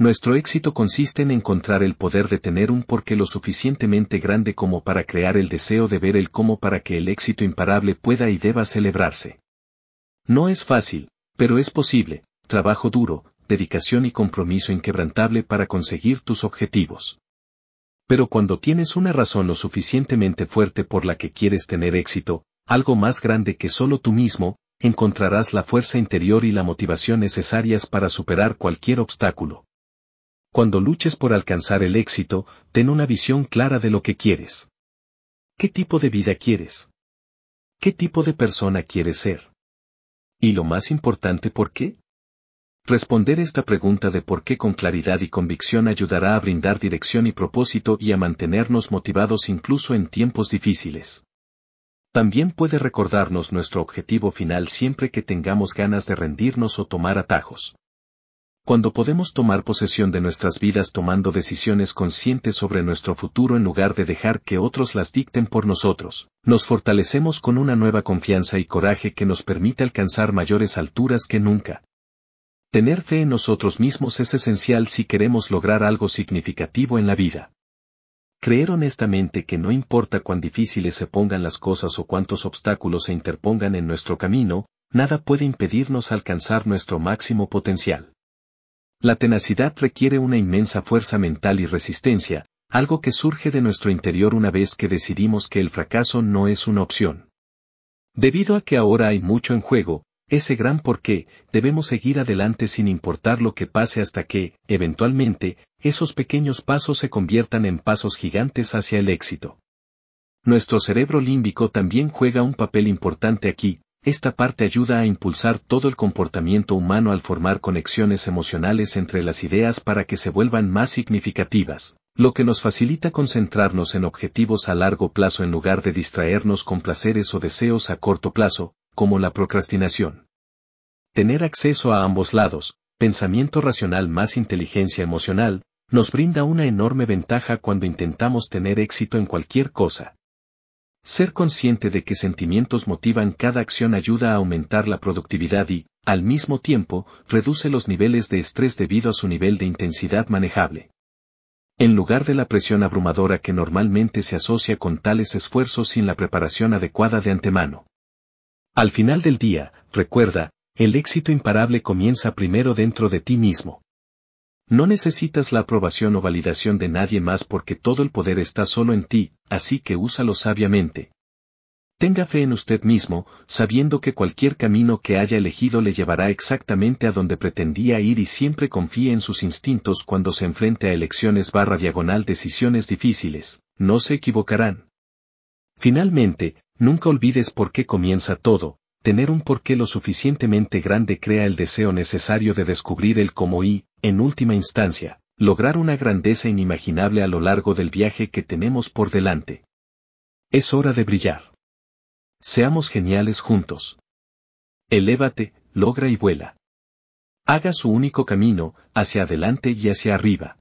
Nuestro éxito consiste en encontrar el poder de tener un porqué lo suficientemente grande como para crear el deseo de ver el cómo para que el éxito imparable pueda y deba celebrarse. No es fácil, pero es posible, trabajo duro, dedicación y compromiso inquebrantable para conseguir tus objetivos. Pero cuando tienes una razón lo suficientemente fuerte por la que quieres tener éxito, algo más grande que solo tú mismo, encontrarás la fuerza interior y la motivación necesarias para superar cualquier obstáculo. Cuando luches por alcanzar el éxito, ten una visión clara de lo que quieres. ¿Qué tipo de vida quieres? ¿Qué tipo de persona quieres ser? Y lo más importante, ¿por qué? Responder esta pregunta de por qué con claridad y convicción ayudará a brindar dirección y propósito y a mantenernos motivados incluso en tiempos difíciles. También puede recordarnos nuestro objetivo final siempre que tengamos ganas de rendirnos o tomar atajos. Cuando podemos tomar posesión de nuestras vidas tomando decisiones conscientes sobre nuestro futuro en lugar de dejar que otros las dicten por nosotros, nos fortalecemos con una nueva confianza y coraje que nos permite alcanzar mayores alturas que nunca. Tener fe en nosotros mismos es esencial si queremos lograr algo significativo en la vida. Creer honestamente que no importa cuán difíciles se pongan las cosas o cuántos obstáculos se interpongan en nuestro camino, nada puede impedirnos alcanzar nuestro máximo potencial. La tenacidad requiere una inmensa fuerza mental y resistencia, algo que surge de nuestro interior una vez que decidimos que el fracaso no es una opción. Debido a que ahora hay mucho en juego, ese gran por qué, debemos seguir adelante sin importar lo que pase hasta que, eventualmente, esos pequeños pasos se conviertan en pasos gigantes hacia el éxito. Nuestro cerebro límbico también juega un papel importante aquí, esta parte ayuda a impulsar todo el comportamiento humano al formar conexiones emocionales entre las ideas para que se vuelvan más significativas, lo que nos facilita concentrarnos en objetivos a largo plazo en lugar de distraernos con placeres o deseos a corto plazo, como la procrastinación. Tener acceso a ambos lados, pensamiento racional más inteligencia emocional, nos brinda una enorme ventaja cuando intentamos tener éxito en cualquier cosa. Ser consciente de que sentimientos motivan cada acción ayuda a aumentar la productividad y, al mismo tiempo, reduce los niveles de estrés debido a su nivel de intensidad manejable. En lugar de la presión abrumadora que normalmente se asocia con tales esfuerzos sin la preparación adecuada de antemano. Al final del día, recuerda, el éxito imparable comienza primero dentro de ti mismo. No necesitas la aprobación o validación de nadie más porque todo el poder está solo en ti, así que úsalo sabiamente. Tenga fe en usted mismo, sabiendo que cualquier camino que haya elegido le llevará exactamente a donde pretendía ir y siempre confíe en sus instintos cuando se enfrente a elecciones barra diagonal decisiones difíciles, no se equivocarán. Finalmente, nunca olvides por qué comienza todo, tener un porqué lo suficientemente grande crea el deseo necesario de descubrir el cómo y, en última instancia, lograr una grandeza inimaginable a lo largo del viaje que tenemos por delante. Es hora de brillar. Seamos geniales juntos. Elévate, logra y vuela. Haga su único camino, hacia adelante y hacia arriba.